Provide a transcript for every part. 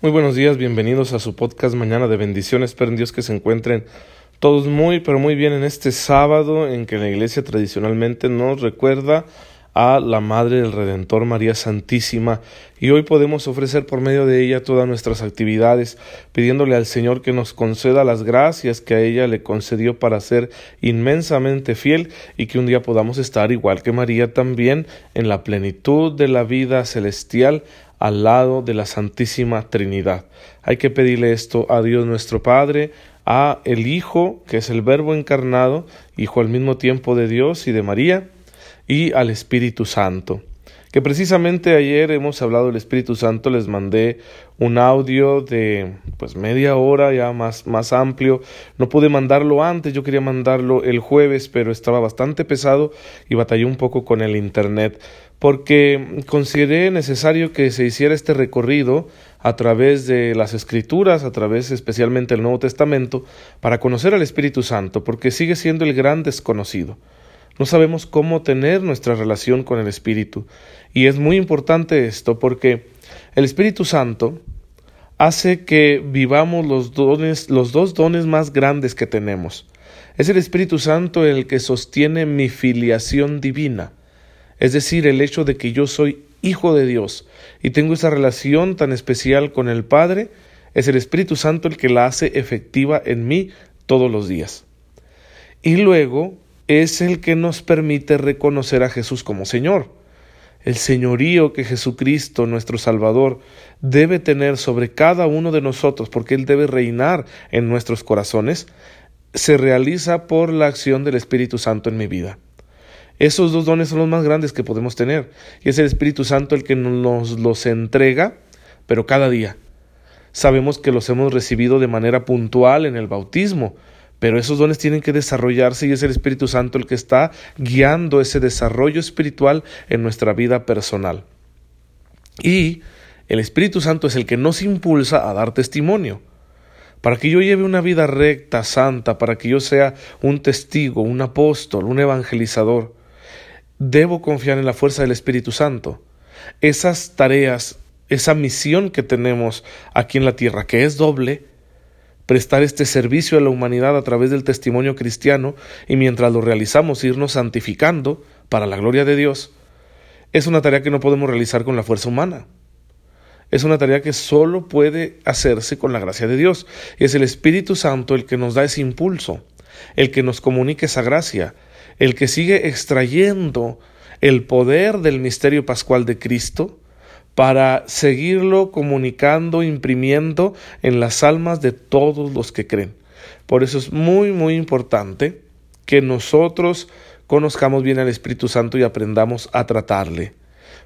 Muy buenos días, bienvenidos a su podcast Mañana de Bendiciones. Espero en Dios que se encuentren todos muy, pero muy bien en este sábado en que la iglesia tradicionalmente nos recuerda a la Madre del Redentor María Santísima y hoy podemos ofrecer por medio de ella todas nuestras actividades, pidiéndole al Señor que nos conceda las gracias que a ella le concedió para ser inmensamente fiel y que un día podamos estar igual que María también en la plenitud de la vida celestial al lado de la Santísima Trinidad. Hay que pedirle esto a Dios nuestro Padre, a el Hijo, que es el Verbo encarnado, Hijo al mismo tiempo de Dios y de María, y al Espíritu Santo. Que precisamente ayer hemos hablado del Espíritu Santo, les mandé un audio de pues media hora ya más, más amplio. No pude mandarlo antes, yo quería mandarlo el jueves, pero estaba bastante pesado y batallé un poco con el internet porque consideré necesario que se hiciera este recorrido a través de las escrituras, a través especialmente del Nuevo Testamento, para conocer al Espíritu Santo, porque sigue siendo el gran desconocido. No sabemos cómo tener nuestra relación con el Espíritu. Y es muy importante esto porque el Espíritu Santo hace que vivamos los dones, los dos dones más grandes que tenemos. Es el Espíritu Santo el que sostiene mi filiación divina es decir, el hecho de que yo soy hijo de Dios y tengo esa relación tan especial con el Padre, es el Espíritu Santo el que la hace efectiva en mí todos los días. Y luego es el que nos permite reconocer a Jesús como Señor. El señorío que Jesucristo, nuestro Salvador, debe tener sobre cada uno de nosotros, porque Él debe reinar en nuestros corazones, se realiza por la acción del Espíritu Santo en mi vida. Esos dos dones son los más grandes que podemos tener. Y es el Espíritu Santo el que nos los entrega, pero cada día. Sabemos que los hemos recibido de manera puntual en el bautismo, pero esos dones tienen que desarrollarse y es el Espíritu Santo el que está guiando ese desarrollo espiritual en nuestra vida personal. Y el Espíritu Santo es el que nos impulsa a dar testimonio. Para que yo lleve una vida recta, santa, para que yo sea un testigo, un apóstol, un evangelizador, debo confiar en la fuerza del Espíritu Santo. Esas tareas, esa misión que tenemos aquí en la tierra, que es doble, prestar este servicio a la humanidad a través del testimonio cristiano y mientras lo realizamos irnos santificando para la gloria de Dios, es una tarea que no podemos realizar con la fuerza humana. Es una tarea que solo puede hacerse con la gracia de Dios. Y es el Espíritu Santo el que nos da ese impulso, el que nos comunica esa gracia, el que sigue extrayendo el poder del misterio pascual de Cristo para seguirlo comunicando, imprimiendo en las almas de todos los que creen. Por eso es muy, muy importante que nosotros conozcamos bien al Espíritu Santo y aprendamos a tratarle.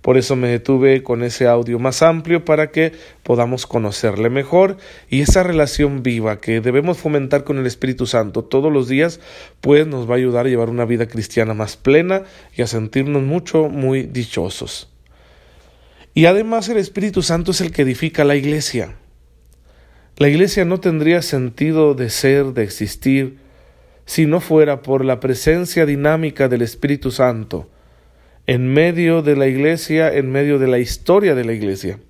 Por eso me detuve con ese audio más amplio para que podamos conocerle mejor y esa relación viva que debemos fomentar con el Espíritu Santo todos los días, pues nos va a ayudar a llevar una vida cristiana más plena y a sentirnos mucho, muy dichosos. Y además el Espíritu Santo es el que edifica la iglesia. La iglesia no tendría sentido de ser, de existir, si no fuera por la presencia dinámica del Espíritu Santo, en medio de la iglesia, en medio de la historia de la iglesia.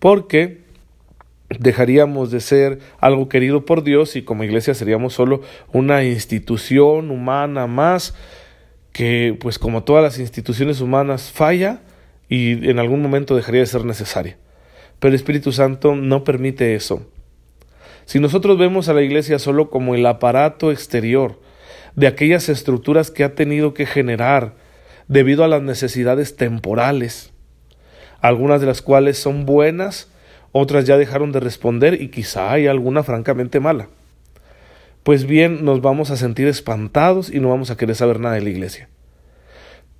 Porque dejaríamos de ser algo querido por Dios y como iglesia seríamos solo una institución humana más que pues como todas las instituciones humanas falla y en algún momento dejaría de ser necesaria. Pero el Espíritu Santo no permite eso. Si nosotros vemos a la iglesia solo como el aparato exterior de aquellas estructuras que ha tenido que generar debido a las necesidades temporales, algunas de las cuales son buenas, otras ya dejaron de responder y quizá hay alguna francamente mala. Pues bien, nos vamos a sentir espantados y no vamos a querer saber nada de la iglesia.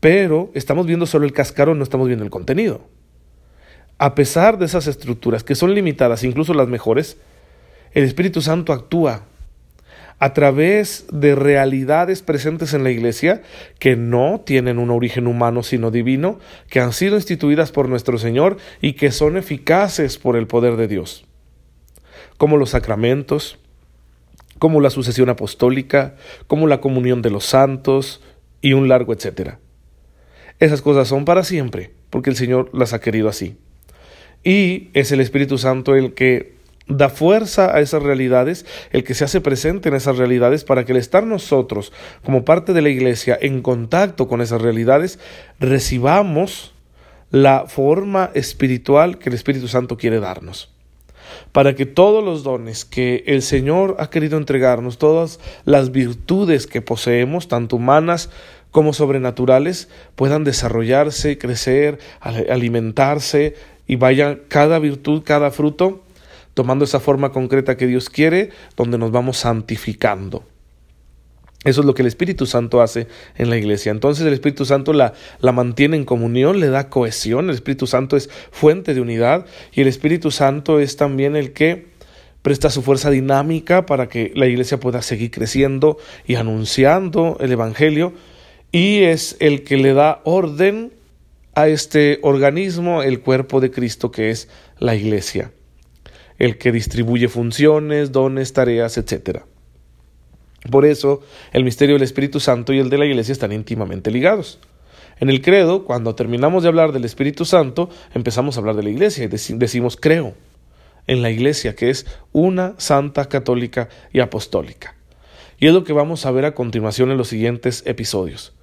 Pero estamos viendo solo el cascarón, no estamos viendo el contenido. A pesar de esas estructuras que son limitadas, incluso las mejores, el Espíritu Santo actúa a través de realidades presentes en la Iglesia que no tienen un origen humano sino divino, que han sido instituidas por nuestro Señor y que son eficaces por el poder de Dios, como los sacramentos, como la sucesión apostólica, como la comunión de los santos y un largo etcétera. Esas cosas son para siempre, porque el Señor las ha querido así. Y es el Espíritu Santo el que da fuerza a esas realidades, el que se hace presente en esas realidades para que al estar nosotros como parte de la iglesia en contacto con esas realidades, recibamos la forma espiritual que el Espíritu Santo quiere darnos. Para que todos los dones que el Señor ha querido entregarnos, todas las virtudes que poseemos, tanto humanas como sobrenaturales, puedan desarrollarse, crecer, alimentarse y vaya cada virtud, cada fruto tomando esa forma concreta que Dios quiere, donde nos vamos santificando. Eso es lo que el Espíritu Santo hace en la iglesia. Entonces el Espíritu Santo la, la, mantiene en comunión, le da cohesión. El Espíritu Santo es fuente de unidad y el Espíritu Santo es también el que presta su fuerza dinámica para que la iglesia pueda seguir creciendo y anunciando el Evangelio. Y es el que le da orden a este organismo, el cuerpo de Cristo que es la iglesia el que distribuye funciones, dones, tareas, etc. Por eso, el misterio del Espíritu Santo y el de la Iglesia están íntimamente ligados. En el credo, cuando terminamos de hablar del Espíritu Santo, empezamos a hablar de la Iglesia y decimos creo en la Iglesia, que es una santa, católica y apostólica. Y es lo que vamos a ver a continuación en los siguientes episodios.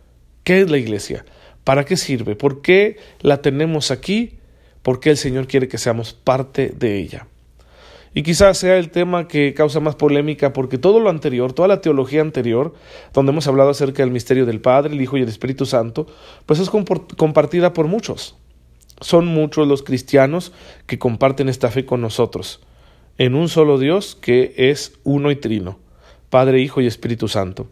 ¿Qué es la Iglesia? ¿Para qué sirve? ¿Por qué la tenemos aquí? ¿Por qué el Señor quiere que seamos parte de ella? Y quizás sea el tema que causa más polémica porque todo lo anterior, toda la teología anterior, donde hemos hablado acerca del misterio del Padre, el Hijo y el Espíritu Santo, pues es compartida por muchos. Son muchos los cristianos que comparten esta fe con nosotros, en un solo Dios que es uno y trino, Padre, Hijo y Espíritu Santo.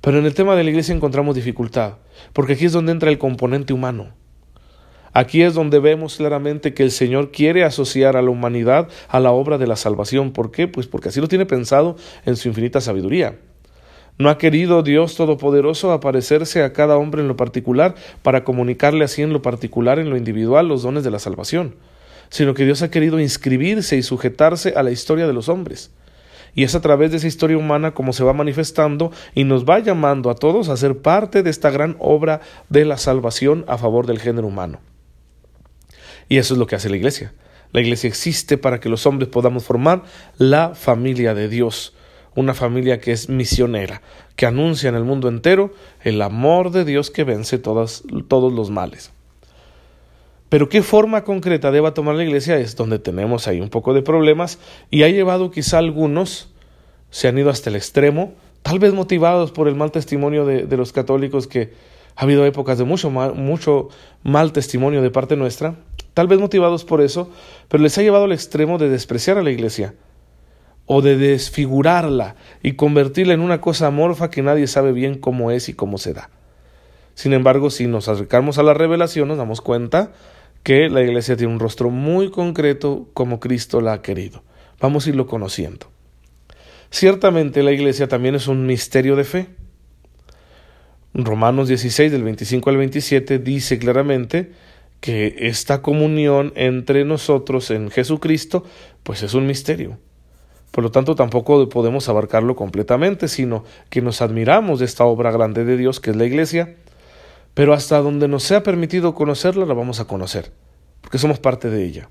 Pero en el tema de la Iglesia encontramos dificultad, porque aquí es donde entra el componente humano. Aquí es donde vemos claramente que el Señor quiere asociar a la humanidad a la obra de la salvación. ¿Por qué? Pues porque así lo tiene pensado en su infinita sabiduría. No ha querido Dios Todopoderoso aparecerse a cada hombre en lo particular para comunicarle así en lo particular, en lo individual, los dones de la salvación, sino que Dios ha querido inscribirse y sujetarse a la historia de los hombres. Y es a través de esa historia humana como se va manifestando y nos va llamando a todos a ser parte de esta gran obra de la salvación a favor del género humano. Y eso es lo que hace la iglesia. La iglesia existe para que los hombres podamos formar la familia de Dios, una familia que es misionera, que anuncia en el mundo entero el amor de Dios que vence todos los males. Pero qué forma concreta deba tomar la iglesia es donde tenemos ahí un poco de problemas y ha llevado quizá algunos, se han ido hasta el extremo, tal vez motivados por el mal testimonio de, de los católicos que ha habido épocas de mucho mal, mucho mal testimonio de parte nuestra, tal vez motivados por eso, pero les ha llevado al extremo de despreciar a la iglesia o de desfigurarla y convertirla en una cosa amorfa que nadie sabe bien cómo es y cómo se da. Sin embargo, si nos acercamos a la revelación, nos damos cuenta que la iglesia tiene un rostro muy concreto como Cristo la ha querido. Vamos a irlo conociendo. Ciertamente la iglesia también es un misterio de fe. Romanos 16 del 25 al 27 dice claramente que esta comunión entre nosotros en Jesucristo, pues es un misterio. Por lo tanto, tampoco podemos abarcarlo completamente, sino que nos admiramos de esta obra grande de Dios que es la Iglesia, pero hasta donde nos sea permitido conocerla, la vamos a conocer, porque somos parte de ella.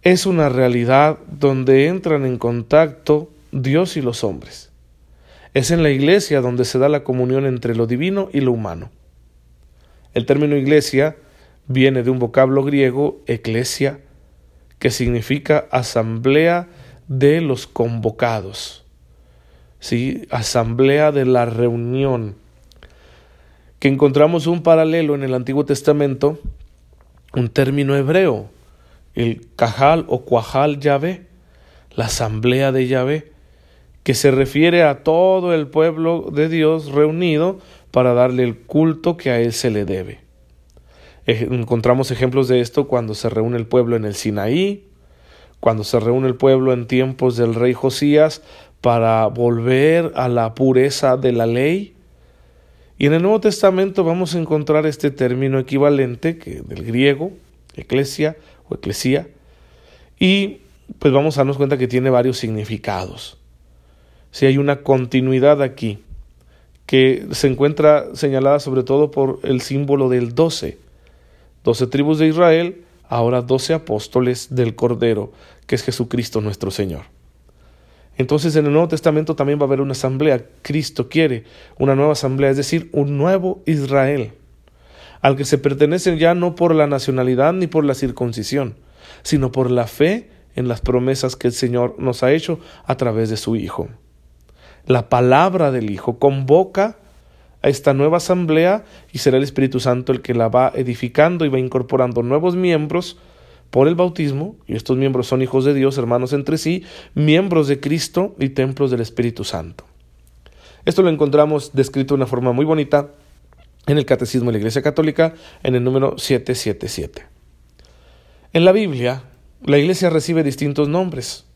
Es una realidad donde entran en contacto Dios y los hombres. Es en la Iglesia donde se da la comunión entre lo divino y lo humano. El término iglesia viene de un vocablo griego, eclesia, que significa asamblea de los convocados. ¿Sí? Asamblea de la reunión. Que encontramos un paralelo en el Antiguo Testamento, un término hebreo, el cajal o cuajal Yahvé, la asamblea de Yahvé, que se refiere a todo el pueblo de Dios reunido para darle el culto que a él se le debe. Encontramos ejemplos de esto cuando se reúne el pueblo en el Sinaí, cuando se reúne el pueblo en tiempos del rey Josías para volver a la pureza de la ley. Y en el Nuevo Testamento vamos a encontrar este término equivalente que del griego, eclesia o eclesía, y pues vamos a darnos cuenta que tiene varios significados. Si hay una continuidad aquí, que se encuentra señalada sobre todo por el símbolo del doce. Doce tribus de Israel ahora doce apóstoles del Cordero, que es Jesucristo nuestro Señor. Entonces en el Nuevo Testamento también va a haber una asamblea. Cristo quiere una nueva asamblea, es decir, un nuevo Israel, al que se pertenecen ya no por la nacionalidad ni por la circuncisión, sino por la fe en las promesas que el Señor nos ha hecho a través de su Hijo. La palabra del Hijo convoca a esta nueva asamblea y será el Espíritu Santo el que la va edificando y va incorporando nuevos miembros por el bautismo, y estos miembros son hijos de Dios, hermanos entre sí, miembros de Cristo y templos del Espíritu Santo. Esto lo encontramos descrito de una forma muy bonita en el Catecismo de la Iglesia Católica, en el número 777. En la Biblia, la Iglesia recibe distintos nombres,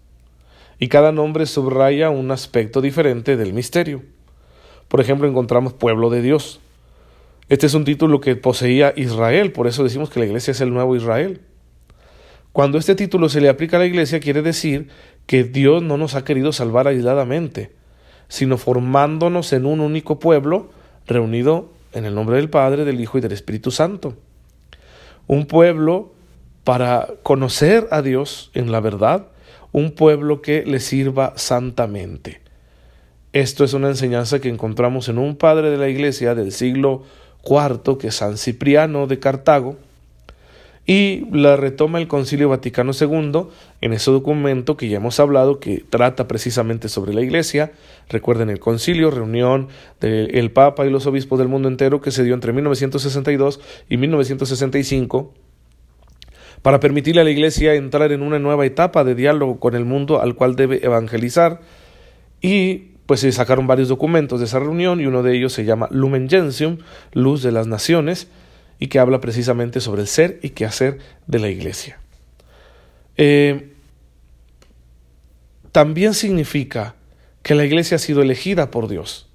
y cada nombre subraya un aspecto diferente del misterio. Por ejemplo, encontramos pueblo de Dios. Este es un título que poseía Israel, por eso decimos que la Iglesia es el nuevo Israel. Cuando este título se le aplica a la Iglesia, quiere decir que Dios no nos ha querido salvar aisladamente, sino formándonos en un único pueblo reunido en el nombre del Padre, del Hijo y del Espíritu Santo. Un pueblo para conocer a Dios en la verdad, un pueblo que le sirva santamente. Esto es una enseñanza que encontramos en un padre de la Iglesia del siglo IV, que es San Cipriano de Cartago, y la retoma el Concilio Vaticano II en ese documento que ya hemos hablado que trata precisamente sobre la Iglesia. Recuerden el concilio, reunión del Papa y los obispos del mundo entero que se dio entre 1962 y 1965 para permitirle a la Iglesia entrar en una nueva etapa de diálogo con el mundo al cual debe evangelizar y pues se sacaron varios documentos de esa reunión y uno de ellos se llama Lumen Gentium, Luz de las Naciones, y que habla precisamente sobre el ser y qué hacer de la iglesia. Eh, también significa que la iglesia ha sido elegida por Dios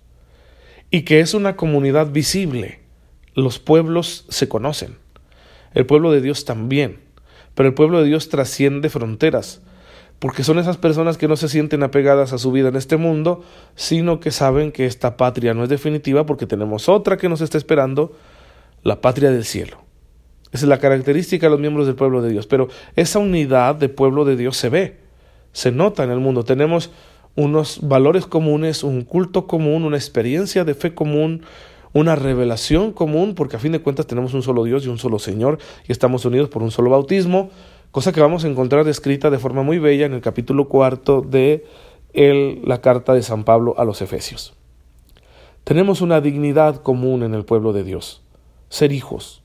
y que es una comunidad visible. Los pueblos se conocen. El pueblo de Dios también. Pero el pueblo de Dios trasciende fronteras, porque son esas personas que no se sienten apegadas a su vida en este mundo, sino que saben que esta patria no es definitiva porque tenemos otra que nos está esperando la patria del cielo. Esa es la característica de los miembros del pueblo de Dios. Pero esa unidad de pueblo de Dios se ve, se nota en el mundo. Tenemos unos valores comunes, un culto común, una experiencia de fe común, una revelación común, porque a fin de cuentas tenemos un solo Dios y un solo Señor y estamos unidos por un solo bautismo, cosa que vamos a encontrar descrita de forma muy bella en el capítulo cuarto de la carta de San Pablo a los Efesios. Tenemos una dignidad común en el pueblo de Dios ser hijos.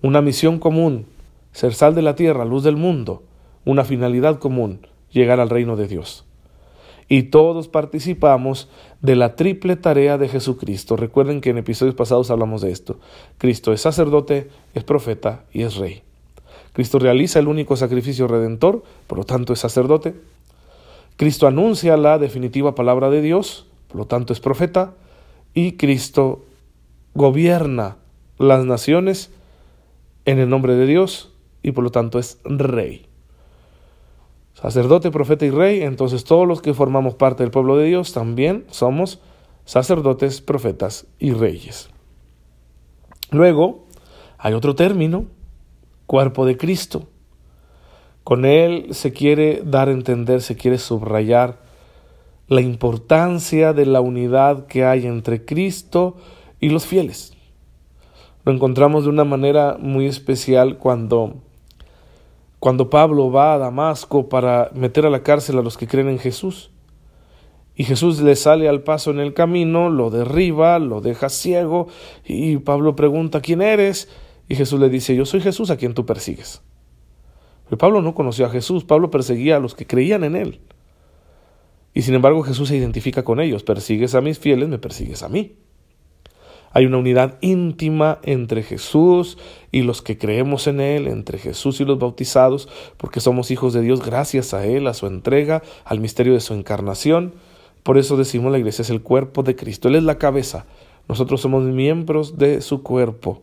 Una misión común, ser sal de la tierra, luz del mundo. Una finalidad común, llegar al reino de Dios. Y todos participamos de la triple tarea de Jesucristo. Recuerden que en episodios pasados hablamos de esto. Cristo es sacerdote, es profeta y es rey. Cristo realiza el único sacrificio redentor, por lo tanto es sacerdote. Cristo anuncia la definitiva palabra de Dios, por lo tanto es profeta. Y Cristo gobierna las naciones en el nombre de Dios y por lo tanto es rey. Sacerdote, profeta y rey, entonces todos los que formamos parte del pueblo de Dios también somos sacerdotes, profetas y reyes. Luego hay otro término, cuerpo de Cristo. Con él se quiere dar a entender, se quiere subrayar la importancia de la unidad que hay entre Cristo y los fieles. Lo encontramos de una manera muy especial cuando, cuando Pablo va a Damasco para meter a la cárcel a los que creen en Jesús. Y Jesús le sale al paso en el camino, lo derriba, lo deja ciego, y Pablo pregunta, ¿quién eres? Y Jesús le dice, yo soy Jesús a quien tú persigues. Pero Pablo no conoció a Jesús, Pablo perseguía a los que creían en él. Y sin embargo Jesús se identifica con ellos, persigues a mis fieles, me persigues a mí. Hay una unidad íntima entre Jesús y los que creemos en Él, entre Jesús y los bautizados, porque somos hijos de Dios gracias a Él, a su entrega, al misterio de su encarnación. Por eso decimos la iglesia es el cuerpo de Cristo. Él es la cabeza. Nosotros somos miembros de su cuerpo.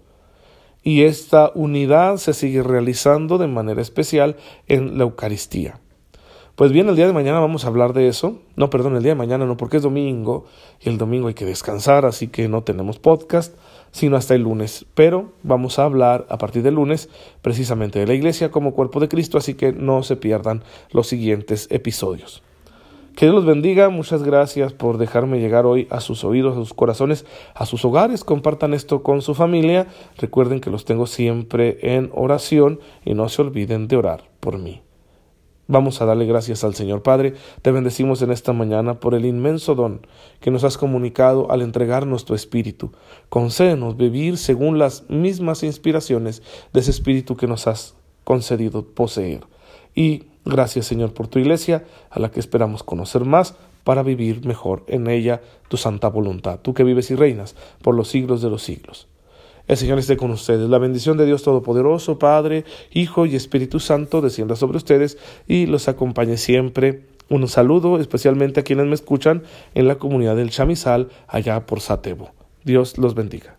Y esta unidad se sigue realizando de manera especial en la Eucaristía. Pues bien, el día de mañana vamos a hablar de eso. No, perdón, el día de mañana no, porque es domingo y el domingo hay que descansar, así que no tenemos podcast, sino hasta el lunes. Pero vamos a hablar a partir del lunes precisamente de la iglesia como cuerpo de Cristo, así que no se pierdan los siguientes episodios. Que Dios los bendiga, muchas gracias por dejarme llegar hoy a sus oídos, a sus corazones, a sus hogares. Compartan esto con su familia. Recuerden que los tengo siempre en oración y no se olviden de orar por mí. Vamos a darle gracias al Señor Padre. Te bendecimos en esta mañana por el inmenso don que nos has comunicado al entregarnos tu Espíritu. Concédenos vivir según las mismas inspiraciones de ese Espíritu que nos has concedido poseer. Y gracias Señor por tu iglesia, a la que esperamos conocer más para vivir mejor en ella tu santa voluntad, tú que vives y reinas por los siglos de los siglos. El Señor esté con ustedes. La bendición de Dios Todopoderoso, Padre, Hijo y Espíritu Santo, descienda sobre ustedes y los acompañe siempre. Un saludo especialmente a quienes me escuchan en la comunidad del Chamizal, allá por Satebo. Dios los bendiga.